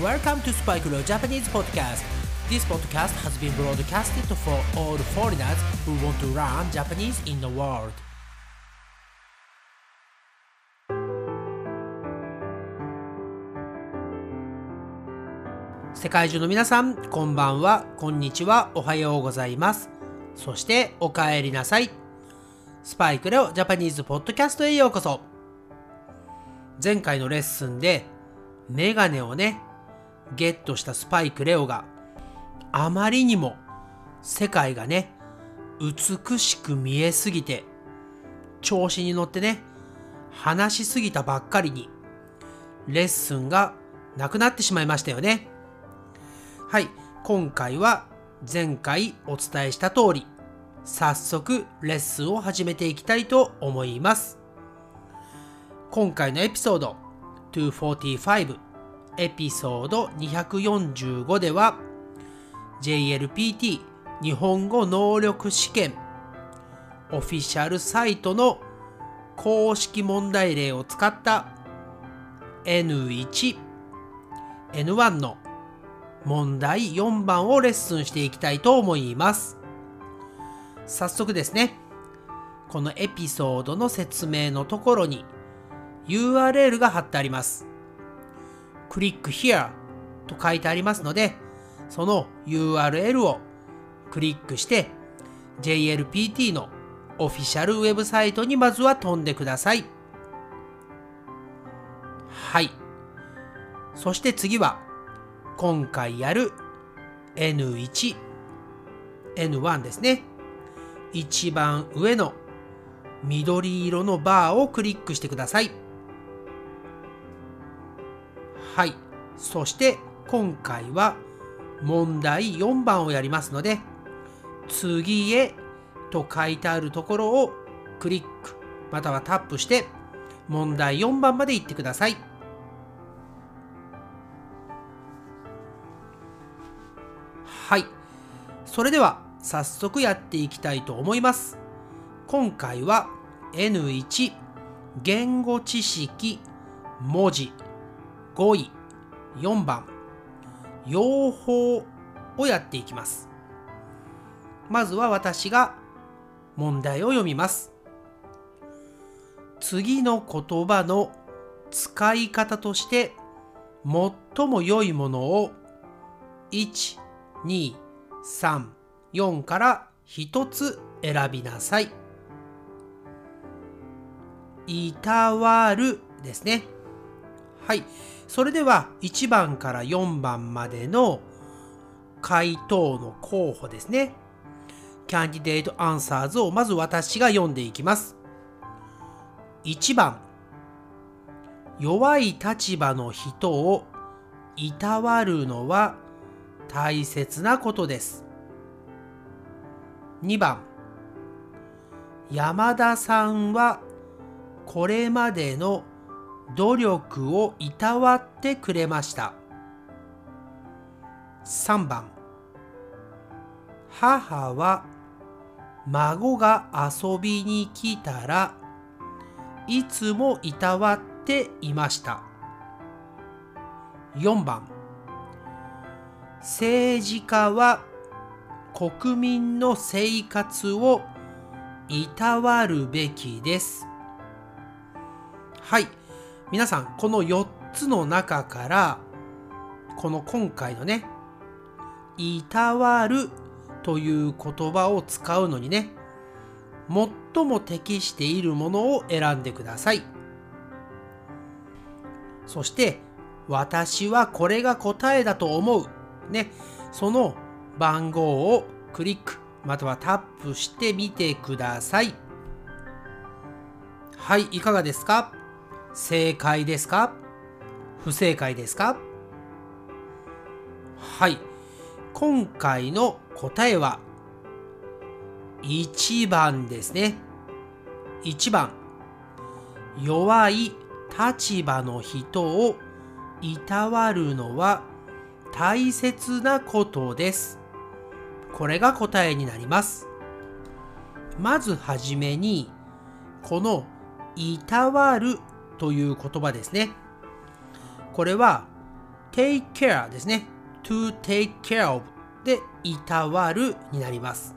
Welcome to Spike Leo Japanese Podcast. This podcast has been broadcasted for all foreigners who want to learn Japanese in the world. 世界中の皆さん、こんばんは、こんにちは、おはようございます。そして、お帰りなさい。スパイクレオジャパニーズポッドキャストへようこそ。前回のレッスンで、メガネをね、ゲットしたスパイクレオがあまりにも世界がね美しく見えすぎて調子に乗ってね話しすぎたばっかりにレッスンがなくなってしまいましたよね。はい今回は前回お伝えした通り早速レッスンを始めていきたいと思います。今回のエピソード245エピソード245では JLPT 日本語能力試験オフィシャルサイトの公式問題例を使った N1、N1 の問題4番をレッスンしていきたいと思います。早速ですね、このエピソードの説明のところに URL が貼ってあります。クリック here と書いてありますので、その URL をクリックして JLPT のオフィシャルウェブサイトにまずは飛んでください。はい。そして次は今回やる N1、N1 ですね。一番上の緑色のバーをクリックしてください。はい。そして今回は問題4番をやりますので、次へと書いてあるところをクリックまたはタップして問題4番まで行ってください。はい。それでは早速やっていきたいと思います。今回は N1 言語知識文字5位4番用法をやっていきます。まずは私が問題を読みます。次の言葉の使い方として最も良いものを1、2、3、4から1つ選びなさい。いたわるですね。はい。それでは1番から4番までの回答の候補ですね。キャンディデートアンサーズをまず私が読んでいきます。1番弱い立場の人をいたわるのは大切なことです。2番山田さんはこれまでの努力をいたわってくれました。3番母は孫が遊びに来たらいつもいたわっていました。4番政治家は国民の生活をいたわるべきです。はい。皆さん、この4つの中から、この今回のね、いたわるという言葉を使うのにね、最も適しているものを選んでください。そして、私はこれが答えだと思う。ね、その番号をクリックまたはタップしてみてください。はい、いかがですか？正解ですか？不正解ですか？はい。今回の答えは1番ですね。1番。弱い立場の人をいたわるのは大切なことです。これが答えになります。まずはじめに、このいたわるという言葉ですね。これは take care ですね。to take care of で、いたわるになります。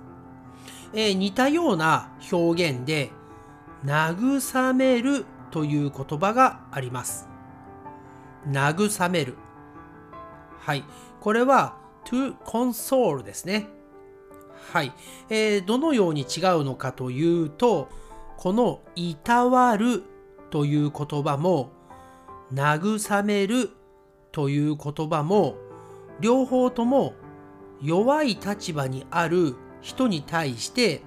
えー、似たような表現で、慰めるという言葉があります。慰める。はい。これは to console ですね。はい。えー、どのように違うのかというと、このいたわるという言葉も、慰めるという言葉も、両方とも弱い立場にある人に対して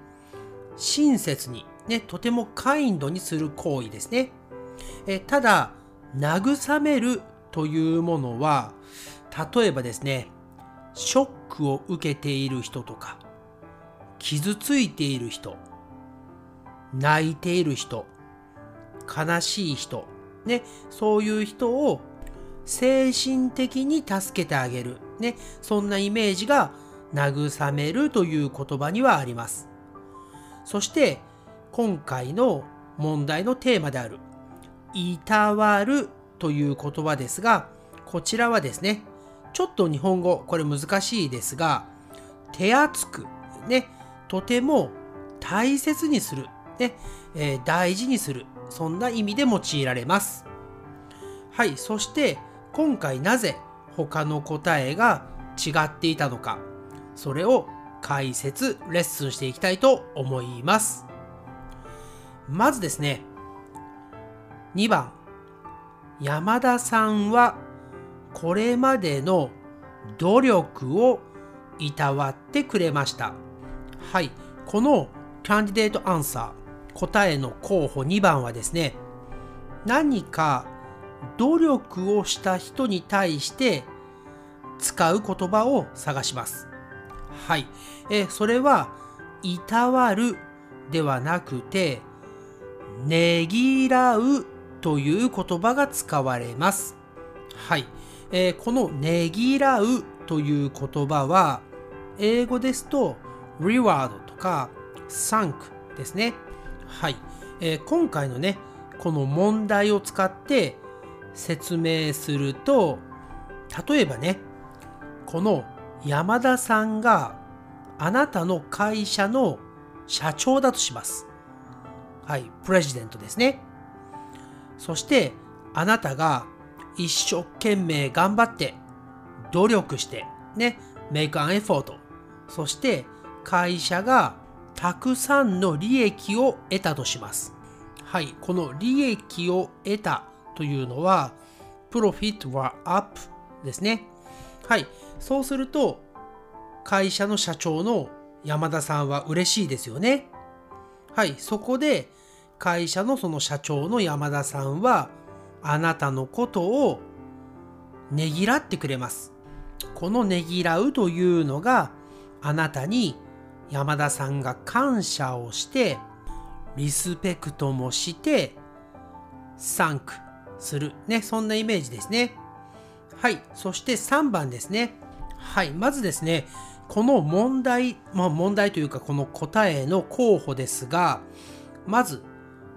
親切に、ね、とてもカインドにする行為ですね。えただ、慰めるというものは、例えばですね、ショックを受けている人とか、傷ついている人、泣いている人、悲しい人、ね、そういう人を精神的に助けてあげる、ね、そんなイメージが慰めるという言葉にはあります。そして今回の問題のテーマであるいたわるという言葉ですが、こちらはですね、ちょっと日本語、これ難しいですが、手厚く、ね、とても大切にする、ね。えー、大事にする、そんな意味で用いられます。はい、そして今回なぜ他の答えが違っていたのか、それを解説、レッスンしていきたいと思います。まずですね、2番、山田さんはこれまでの努力をいたわってくれました。はい、このキャンディデートアンサー、答えの候補2番はですね、何か努力をした人に対して使う言葉を探します。はい。えそれは、いたわるではなくて、ねぎらうという言葉が使われます。はい。えー、このねぎらうという言葉は、英語ですと reward とか thank ですね。はい。えー、今回のね、この問題を使って説明すると、例えばね、この山田さんがあなたの会社の社長だとします。はい、プレジデントですね。そしてあなたが一生懸命頑張って努力してね、make an effort そして会社がたくさんの利益を得たとします。はい、この利益を得たというのは profit were up ですね。はい、そうすると会社の社長の山田さんは嬉しいですよね。はい、そこで会社のその社長の山田さんはあなたのことをねぎらってくれます。このねぎらうというのがあなたに山田さんが感謝をしてリスペクトもしてサンクする。ねそんなイメージですね。はいそして3番ですね。はいまずですねこの問題まあ問題というかこの答えの候補ですがまず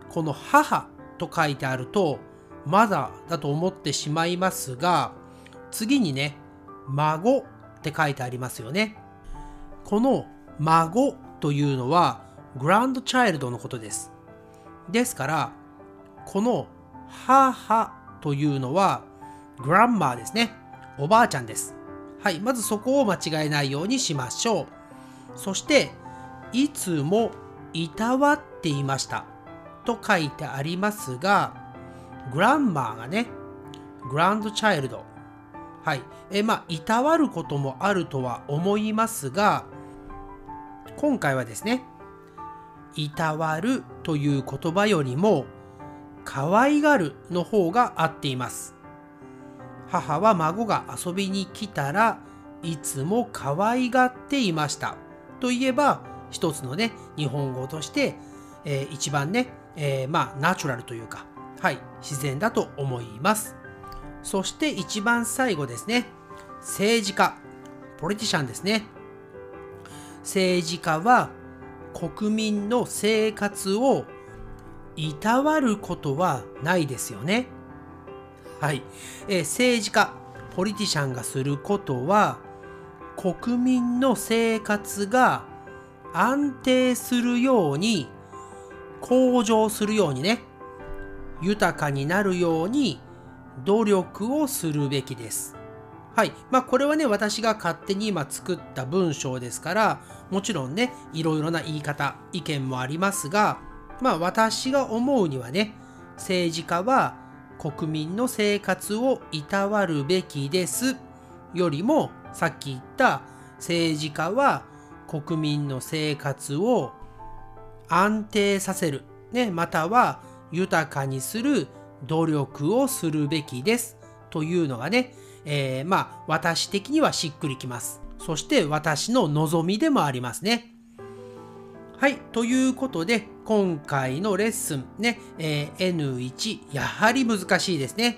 この母と書いてあるとまだだと思ってしまいますが次にね孫って書いてありますよね。この孫というのはグランドチャイルドのことですですからこの母というのはグランマーですねおばあちゃんですはいまずそこを間違えないようにしましょうそしていつもいたわっていましたと書いてありますが、グランマーがね、グランドチャイルド。はい。え、まあ、いたわることもあるとは思いますが、今回はですね、いたわるという言葉よりも、可愛がるの方が合っています。母は孫が遊びに来たらいつも可愛がっていました。といえば、一つのね、日本語として、えー、一番ね、えー、まあ、ナチュラルというか、はい、自然だと思います。そして一番最後ですね、政治家、ポリティシャンですね。政治家は国民の生活をいたわることはないですよね。はい。えー、政治家、ポリティシャンがすることは国民の生活が安定するように向上するようにね豊かになるように努力をするべきです。はい。まあこれはね、私が勝手に今作った文章ですから、もちろんね、いろいろな言い方、意見もありますが、まあ私が思うにはね、政治家は国民の生活をいたわるべきですよりも、さっき言った政治家は国民の生活を安定させる、ね、または豊かにする努力をするべきですというのがね、えー、まあ私的にはしっくりきます。そして私の望みでもありますね。はい。ということで、今回のレッスンね、えー、N1、やはり難しいですね。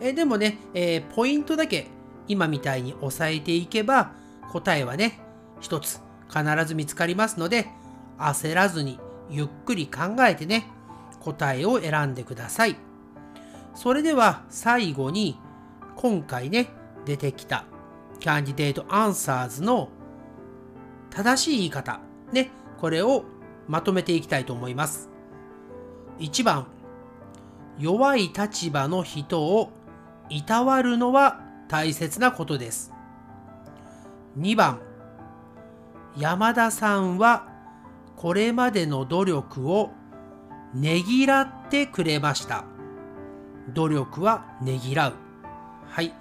えー、でもね、えー、ポイントだけ今みたいに押さえていけば、答えはね、一つ必ず見つかりますので、焦らずにゆっくり考えてね、答えを選んでください。それでは最後に今回ね出てきたキャンディデートアンサーズの正しい言い方ねこれをまとめていきたいと思います。1番弱い立場の人をいたわるのは大切なことです。2番山田さんはこれまでの努力をねぎらってくれました。努力はねぎらう。はい。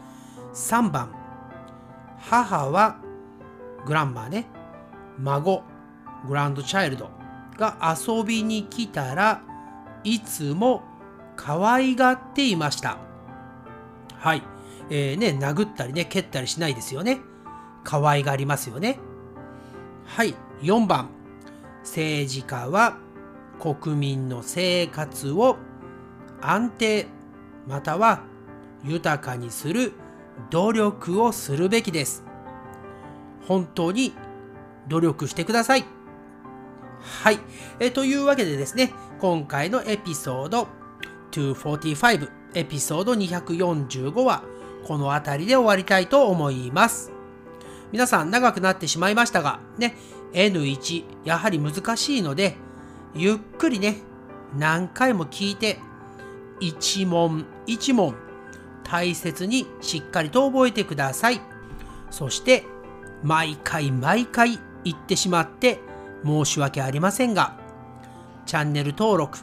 3番。母はグランマーね。孫、グランドチャイルドが遊びに来たらいつも可愛がっていました。はい。えー、ね、殴ったりね、蹴ったりしないですよね。可愛がりますよね。はい。4番。政治家は国民の生活を安定または豊かにする努力をするべきです。本当に努力してください。はい。えというわけでですね、今回のエピソード245、エピソード245はこの辺りで終わりたいと思います。皆さん長くなってしまいましたが、ね、N1 やはり難しいので、ゆっくりね、何回も聞いて、一問一問大切にしっかりと覚えてください。そして、毎回毎回言ってしまって申し訳ありませんが、チャンネル登録、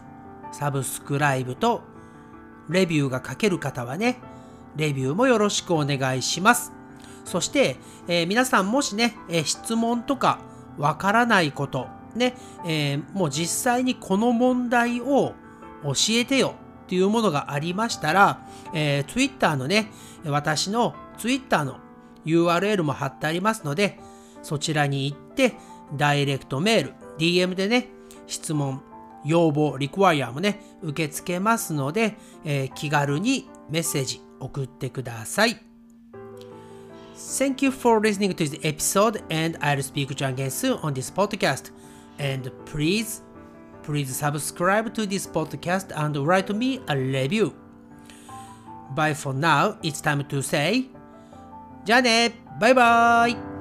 サブスクライブとレビューが書ける方はね、レビューもよろしくお願いします。そして、えー、皆さんもしね、えー、質問とかわからないこと、ね、えー、もう実際にこの問題を教えてよっていうものがありましたら、えー、Twitter のね、私の Twitter の URL も貼ってありますので、そちらに行って、ダイレクトメール、DM でね、質問、要望、リクワイアもね、受け付けますので、えー、気軽にメッセージ送ってください。Thank you for listening to this episode, and I'll speak to you again soon on this podcast. And please, please subscribe to this podcast and write me a review. Bye for now, it's time to say じゃあねバイバイ